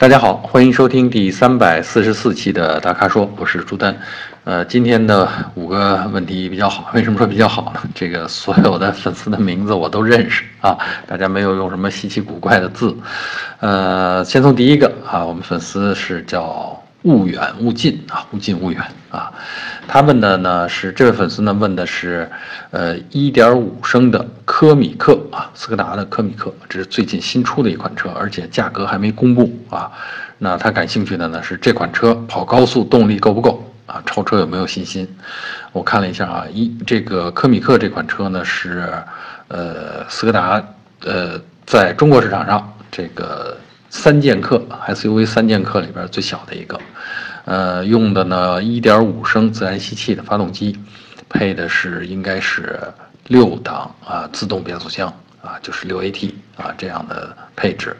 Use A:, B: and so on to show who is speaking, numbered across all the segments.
A: 大家好，欢迎收听第三百四十四期的大咖说，我是朱丹。呃，今天的五个问题比较好，为什么说比较好呢？这个所有的粉丝的名字我都认识啊，大家没有用什么稀奇古怪的字。呃，先从第一个啊，我们粉丝是叫勿远勿近啊，勿近勿远啊。他问的呢是这位粉丝呢问的是，呃，一点五升的科米克啊，斯柯达的科米克，这是最近新出的一款车，而且价格还没公布啊。那他感兴趣的呢是这款车跑高速动力够不够？啊，超车有没有信心？我看了一下啊，一这个科米克这款车呢是，呃，斯柯达呃在中国市场上这个三剑客 SUV 三剑客里边最小的一个，呃，用的呢1.5升自然吸气的发动机，配的是应该是六档啊自动变速箱啊，就是六 AT 啊这样的配置，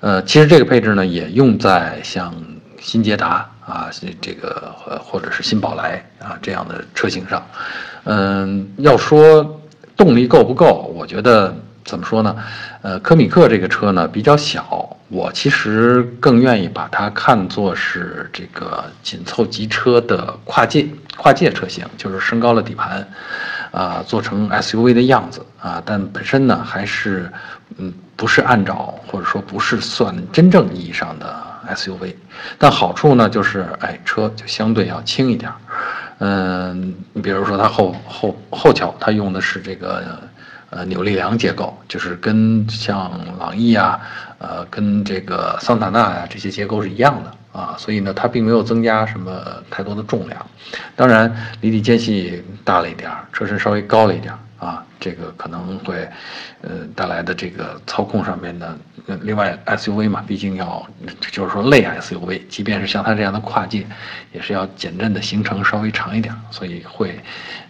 A: 呃，其实这个配置呢也用在像新捷达。啊，这个，或者是新宝来啊这样的车型上，嗯，要说动力够不够，我觉得怎么说呢？呃，科米克这个车呢比较小，我其实更愿意把它看作是这个紧凑级车的跨界跨界车型，就是升高了底盘，啊，做成 SUV 的样子啊，但本身呢还是嗯不是按照或者说不是算真正意义上的。SUV，但好处呢就是，哎，车就相对要轻一点。嗯，你比如说它后后后桥，它用的是这个呃扭力梁结构，就是跟像朗逸啊，呃，跟这个桑塔纳呀这些结构是一样的啊，所以呢，它并没有增加什么太多的重量。当然，离地间隙大了一点儿，车身稍微高了一点儿。啊，这个可能会，呃，带来的这个操控上面的，另外 SUV 嘛，毕竟要，就是说类 SUV，即便是像它这样的跨界，也是要减震的行程稍微长一点，所以会，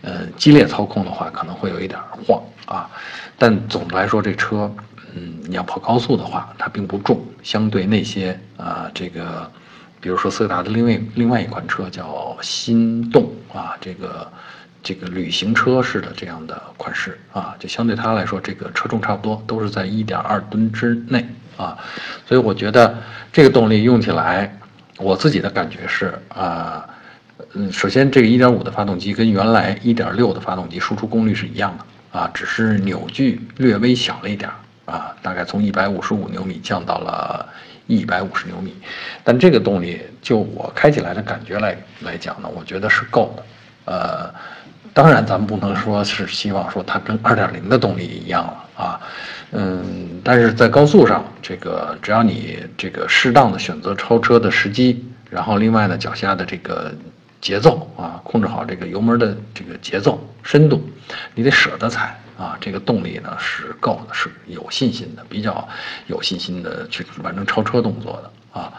A: 呃，激烈操控的话可能会有一点晃啊。但总的来说，这车，嗯，你要跑高速的话，它并不重，相对那些啊，这个，比如说斯柯达的另外另外一款车叫心动啊，这个。这个旅行车式的这样的款式啊，就相对它来说，这个车重差不多，都是在一点二吨之内啊，所以我觉得这个动力用起来，我自己的感觉是啊，嗯，首先这个一点五的发动机跟原来一点六的发动机输出功率是一样的啊，只是扭矩略微小了一点啊，大概从一百五十五牛米降到了一百五十牛米，但这个动力就我开起来的感觉来来讲呢，我觉得是够的，呃。当然，咱们不能说是希望说它跟二点零的动力一样了啊，嗯，但是在高速上，这个只要你这个适当的选择超车的时机，然后另外呢脚下的这个节奏啊，控制好这个油门的这个节奏深度，你得舍得踩啊，这个动力呢是够的，是有信心的，比较有信心的去完成超车动作的。啊，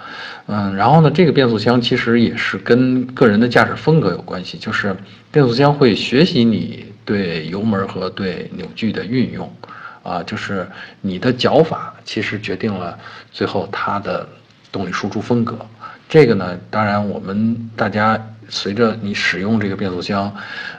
A: 嗯，然后呢，这个变速箱其实也是跟个人的驾驶风格有关系，就是变速箱会学习你对油门和对扭矩的运用，啊，就是你的脚法其实决定了最后它的动力输出风格。这个呢，当然我们大家随着你使用这个变速箱，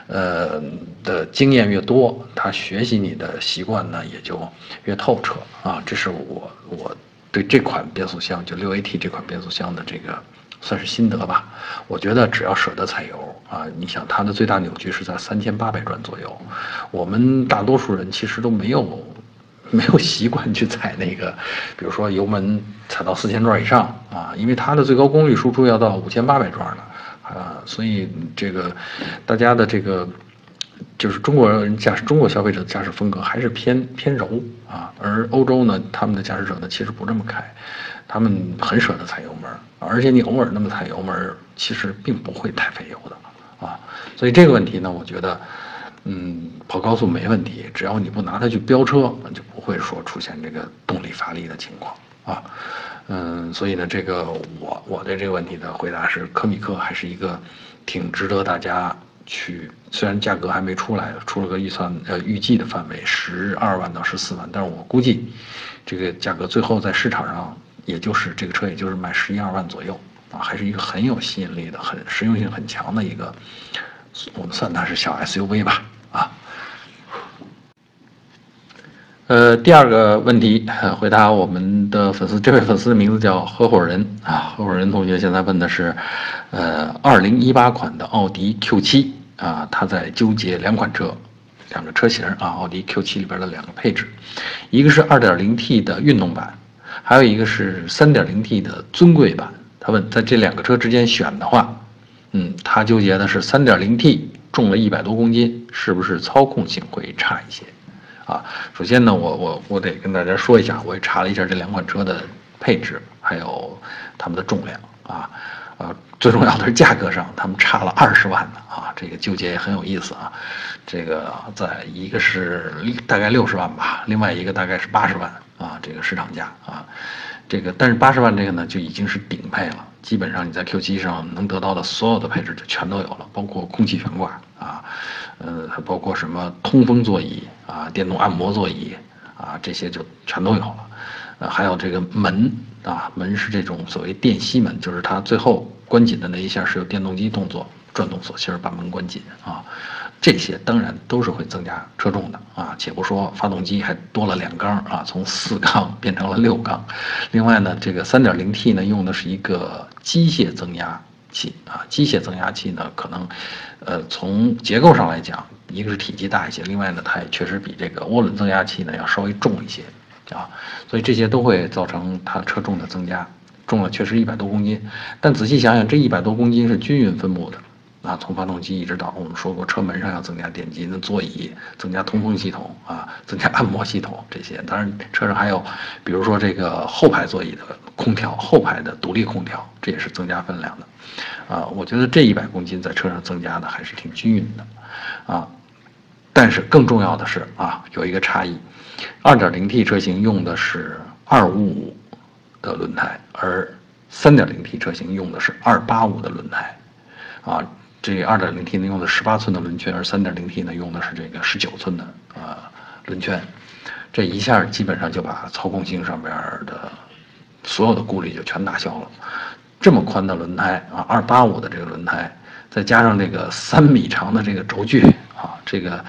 A: 呃的经验越多，它学习你的习惯呢也就越透彻啊。这是我我。对这款变速箱，就六 AT 这款变速箱的这个算是心得吧。我觉得只要舍得踩油啊，你想它的最大扭矩是在三千八百转左右。我们大多数人其实都没有 没有习惯去踩那个，比如说油门踩到四千转以上啊，因为它的最高功率输出要到五千八百转呢啊，所以这个大家的这个。就是中国人驾驶，中国消费者的驾驶风格还是偏偏柔啊，而欧洲呢，他们的驾驶者呢其实不这么开，他们很舍得踩油门，而且你偶尔那么踩油门，其实并不会太费油的啊。所以这个问题呢，我觉得，嗯，跑高速没问题，只要你不拿它去飙车，就不会说出现这个动力乏力的情况啊。嗯，所以呢，这个我我对这个问题的回答是，科米克还是一个挺值得大家。去，虽然价格还没出来，出了个预算，呃，预计的范围十二万到十四万，但是我估计，这个价格最后在市场上，也就是这个车，也就是卖十一二万左右，啊，还是一个很有吸引力的、很实用性很强的一个，我们算它是小 SUV 吧，啊。呃，第二个问题，回答我们的粉丝，这位粉丝的名字叫合伙人啊，合伙人同学现在问的是，呃，二零一八款的奥迪 Q 七啊，他在纠结两款车，两个车型啊，奥迪 Q 七里边的两个配置，一个是二点零 T 的运动版，还有一个是三点零 T 的尊贵版。他问，在这两个车之间选的话，嗯，他纠结的是三点零 T 重了一百多公斤，是不是操控性会差一些？啊，首先呢，我我我得跟大家说一下，我也查了一下这两款车的配置，还有它们的重量啊，呃，最重要的是价格上，他们差了二十万呢啊，这个纠结也很有意思啊，这个在一个是大概六十万吧，另外一个大概是八十万啊，这个市场价啊，这个但是八十万这个呢就已经是顶配了，基本上你在 Q7 上能得到的所有的配置就全都有了，包括空气悬挂啊。呃，包括什么通风座椅啊、电动按摩座椅啊，这些就全都有了。呃，还有这个门啊，门是这种所谓电吸门，就是它最后关紧的那一下是由电动机动作转动锁芯儿把门关紧啊。这些当然都是会增加车重的啊。且不说发动机还多了两缸啊，从四缸 变成了六缸。另外呢，这个 3.0T 呢用的是一个机械增压。器啊，机械增压器呢，可能，呃，从结构上来讲，一个是体积大一些，另外呢，它也确实比这个涡轮增压器呢要稍微重一些，啊，所以这些都会造成它车重的增加，重了确实一百多公斤，但仔细想想，这一百多公斤是均匀分布的。啊，从发动机一直到我们说过车门上要增加电机，那座椅增加通风系统啊，增加按摩系统这些。当然，车上还有，比如说这个后排座椅的空调，后排的独立空调，这也是增加分量的。啊，我觉得这一百公斤在车上增加的还是挺均匀的，啊。但是更重要的是啊，有一个差异二点零 T 车型用的是二五五的轮胎，而三点零 T 车型用的是二八五的轮胎，啊。这二点零 T 呢用的十八寸的轮圈，而三点零 T 呢用的是这个十九寸的呃轮圈，这一下基本上就把操控性上边的所有的顾虑就全打消了。这么宽的轮胎啊，二八五的这个轮胎，再加上这个三米长的这个轴距啊，这个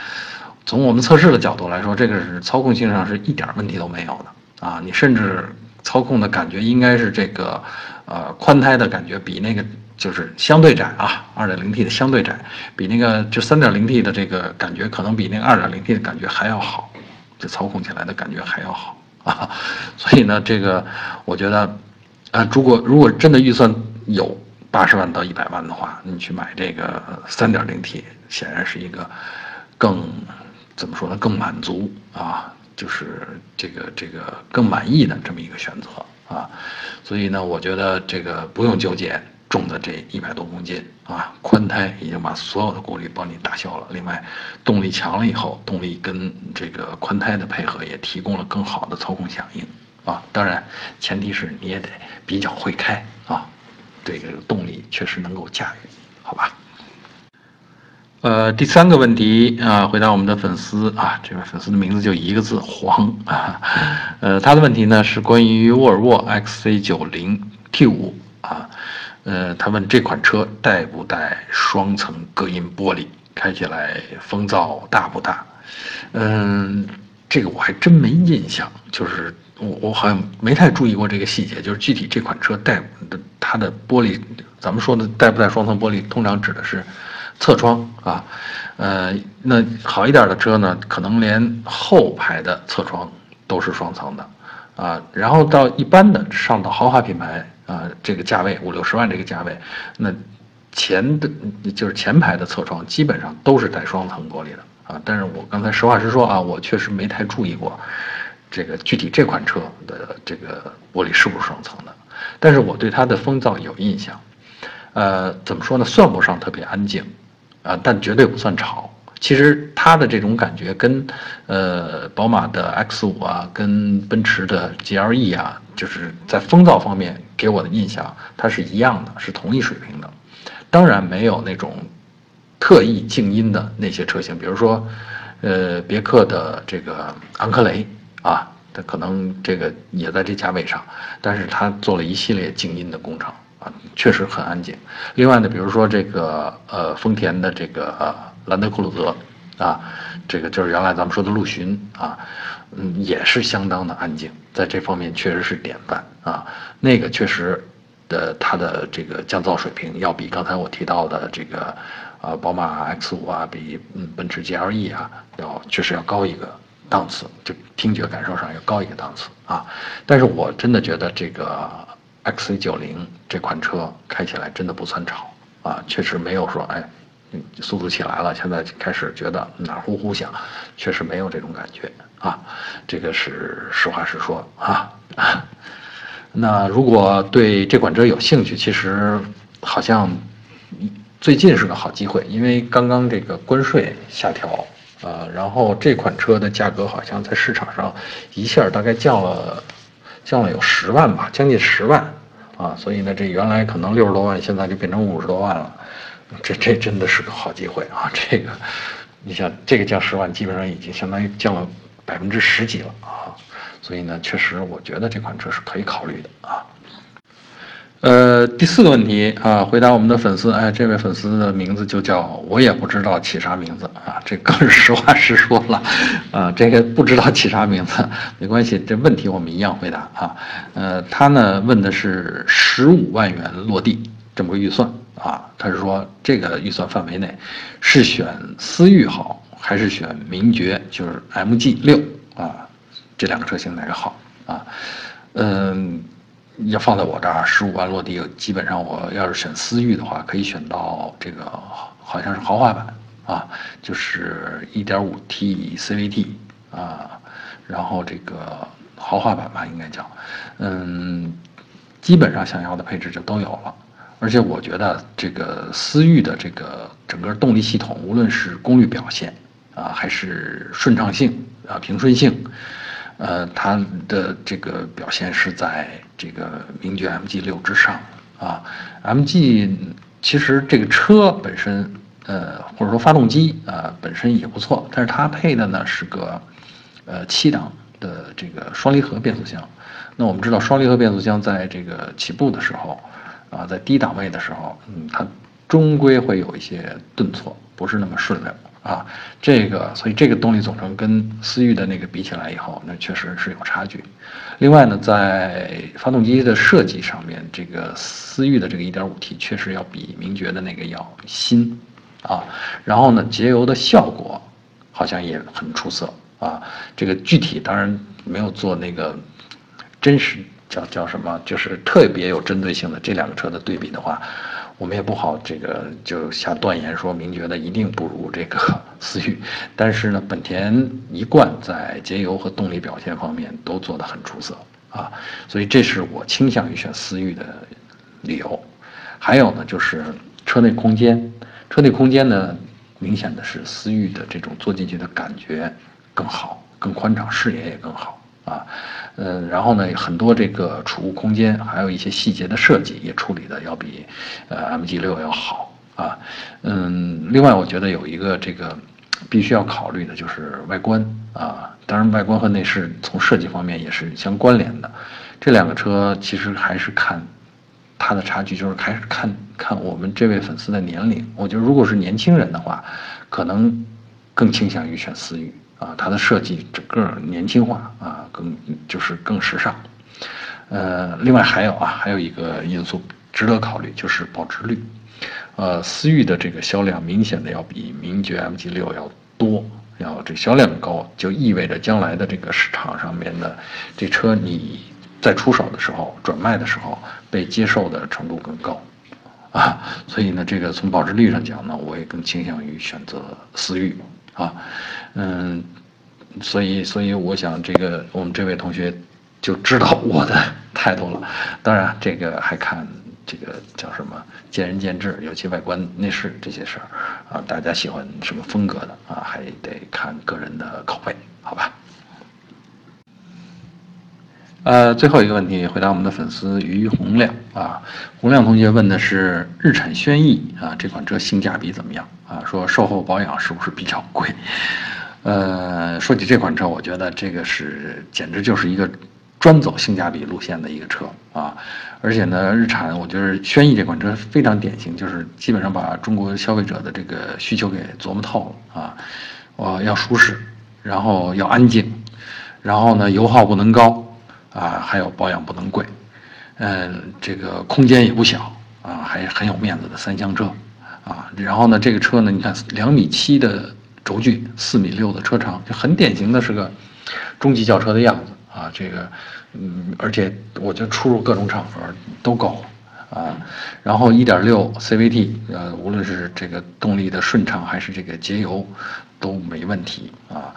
A: 从我们测试的角度来说，这个是操控性上是一点问题都没有的啊。你甚至操控的感觉应该是这个呃宽胎的感觉比那个。就是相对窄啊，二点零 T 的相对窄，比那个就三点零 T 的这个感觉可能比那个二点零 T 的感觉还要好，就操控起来的感觉还要好啊。所以呢，这个我觉得，啊，如果如果真的预算有八十万到一百万的话，你去买这个三点零 T，显然是一个更怎么说呢，更满足啊，就是这个这个更满意的这么一个选择啊。所以呢，我觉得这个不用纠结。重的这一百多公斤啊，宽胎已经把所有的顾虑帮你打消了。另外，动力强了以后，动力跟这个宽胎的配合也提供了更好的操控响应啊。当然，前提是你也得比较会开啊，这个动力确实能够驾驭，好吧？呃，第三个问题啊，回答我们的粉丝啊，这位粉丝的名字就一个字黄啊。呃，他的问题呢是关于沃尔沃 XC90 T5 啊。呃，他问这款车带不带双层隔音玻璃，开起来风噪大不大？嗯，这个我还真没印象，就是我我好像没太注意过这个细节，就是具体这款车带的它的玻璃，咱们说的带不带双层玻璃，通常指的是侧窗啊。呃，那好一点的车呢，可能连后排的侧窗都是双层的啊。然后到一般的上到豪华品牌。啊，这个价位五六十万这个价位，那前的就是前排的侧窗基本上都是带双层玻璃的啊。但是我刚才实话实说啊，我确实没太注意过这个具体这款车的这个玻璃是不是双层的。但是我对它的风噪有印象，呃，怎么说呢？算不上特别安静啊，但绝对不算吵。其实它的这种感觉跟，呃，宝马的 X 五啊，跟奔驰的 GLE 啊，就是在风噪方面给我的印象，它是一样的，是同一水平的。当然没有那种特意静音的那些车型，比如说，呃，别克的这个昂科雷啊，它可能这个也在这价位上，但是它做了一系列静音的工程啊，确实很安静。另外呢，比如说这个呃，丰田的这个呃。兰德酷路泽，啊，这个就是原来咱们说的陆巡啊，嗯，也是相当的安静，在这方面确实是典范啊。那个确实的，它的这个降噪水平要比刚才我提到的这个，啊，宝马 X 五啊，比嗯奔驰 GLE 啊，要确实要高一个档次，就听觉感受上要高一个档次啊。但是我真的觉得这个 XC90 这款车开起来真的不算吵啊，确实没有说哎。速度起来了，现在开始觉得哪呼呼响，确实没有这种感觉啊，这个是实话实说啊。那如果对这款车有兴趣，其实好像最近是个好机会，因为刚刚这个关税下调，呃，然后这款车的价格好像在市场上一下大概降了，降了有十万吧，将近十万啊，所以呢，这原来可能六十多万，现在就变成五十多万了。这这真的是个好机会啊！这个，你想这个降十万，基本上已经相当于降了百分之十几了啊！所以呢，确实我觉得这款车是可以考虑的啊。呃，第四个问题啊，回答我们的粉丝，哎，这位粉丝的名字就叫我也不知道起啥名字啊，这更是实话实说了啊，这个不知道起啥名字没关系，这问题我们一样回答啊。呃，他呢问的是十五万元落地这么个预算。啊，他是说这个预算范围内，是选思域好，还是选名爵，就是 MG 六啊，这两个车型哪个好啊？嗯，要放在我这儿，十五万落地，基本上我要是选思域的话，可以选到这个好像是豪华版啊，就是 1.5T CVT 啊，然后这个豪华版吧，应该叫，嗯，基本上想要的配置就都有了。而且我觉得这个思域的这个整个动力系统，无论是功率表现啊，还是顺畅性啊、平顺性，呃，它的这个表现是在这个名爵 MG 六之上啊。MG 其实这个车本身，呃，或者说发动机啊本身也不错，但是它配的呢是个呃七档的这个双离合变速箱。那我们知道双离合变速箱在这个起步的时候。啊，在低档位的时候，嗯，它终归会有一些顿挫，不是那么顺溜啊。这个，所以这个动力总成跟思域的那个比起来以后，那确实是有差距。另外呢，在发动机的设计上面，这个思域的这个 1.5T 确实要比名爵的那个要新啊。然后呢，节油的效果好像也很出色啊。这个具体当然没有做那个真实。叫叫什么？就是特别有针对性的这两个车的对比的话，我们也不好这个就下断言说名爵的一定不如这个 思域。但是呢，本田一贯在节油和动力表现方面都做得很出色啊，所以这是我倾向于选思域的理由。还有呢，就是车内空间，车内空间呢，明显的是思域的这种坐进去的感觉更好，更宽敞，视野也更好。啊，嗯，然后呢，很多这个储物空间，还有一些细节的设计也处理的要比，呃，MG 六要好啊，嗯，另外我觉得有一个这个必须要考虑的就是外观啊，当然外观和内饰从设计方面也是相关联的，这两个车其实还是看它的差距，就是还是看看我们这位粉丝的年龄，我觉得如果是年轻人的话，可能更倾向于选思域。啊，它的设计整个年轻化啊，更就是更时尚。呃，另外还有啊，还有一个因素值得考虑，就是保值率。呃，思域的这个销量明显的要比名爵 MG 六要多，要这销量高，就意味着将来的这个市场上面的这车你在出手的时候、转卖的时候被接受的程度更高啊。所以呢，这个从保值率上讲呢，我也更倾向于选择思域。啊，嗯，所以，所以我想，这个我们这位同学就知道我的 态度了。当然，这个还看这个叫什么，见仁见智，尤其外观内饰这些事儿啊，大家喜欢什么风格的啊，还得看个人的口味，好吧？呃，最后一个问题，回答我们的粉丝于洪亮啊，洪亮同学问的是日产轩逸啊，这款车性价比怎么样啊？说售后保养是不是比较贵？呃，说起这款车，我觉得这个是简直就是一个专走性价比路线的一个车啊，而且呢，日产我觉得轩逸这款车非常典型，就是基本上把中国消费者的这个需求给琢磨透了啊。我，要舒适，然后要安静，然后呢，油耗不能高，啊，还有保养不能贵，嗯，这个空间也不小，啊，还很有面子的三厢车，啊，然后呢，这个车呢，你看两米七的轴距，四米六的车长，就很典型的是个中级轿车的样子，啊，这个，嗯，而且我觉得出入各种场合都够。啊，然后1.6 CVT，呃，无论是这个动力的顺畅还是这个节油，都没问题啊，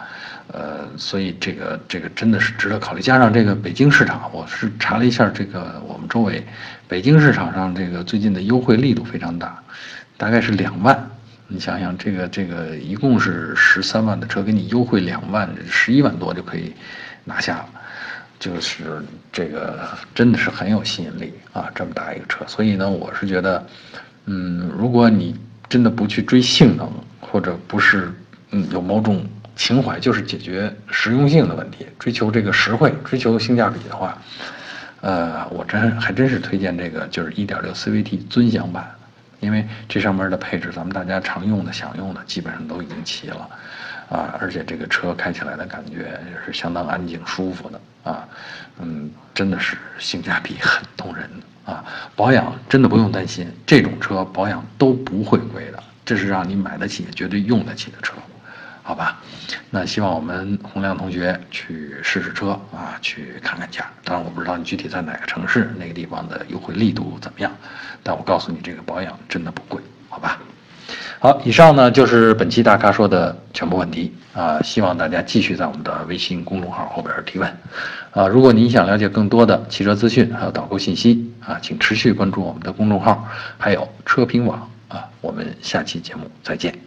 A: 呃，所以这个这个真的是值得考虑。加上这个北京市场，我是查了一下这个我们周围，北京市场上这个最近的优惠力度非常大，大概是两万。你想想，这个这个一共是十三万的车，给你优惠两万，十一万多就可以拿下了。就是这个真的是很有吸引力啊，这么大一个车，所以呢，我是觉得，嗯，如果你真的不去追性能，或者不是嗯有某种情怀，就是解决实用性的问题，追求这个实惠，追求性价比的话，呃，我真还真是推荐这个就是1.6 CVT 尊享版，因为这上面的配置咱们大家常用的、想用的基本上都已经齐了。啊，而且这个车开起来的感觉也是相当安静舒服的。啊，嗯，真的是性价比很动人啊，保养真的不用担心，这种车保养都不会贵的，这是让你买得起、绝对用得起的车，好吧？那希望我们洪亮同学去试试车啊，去看看价。当然我不知道你具体在哪个城市，那个地方的优惠力度怎么样，但我告诉你，这个保养真的不贵，好吧？好，以上呢就是本期大咖说的全部问题啊，希望大家继续在我们的微信公众号后边提问啊。如果您想了解更多的汽车资讯还有导购信息啊，请持续关注我们的公众号，还有车评网啊。我们下期节目再见。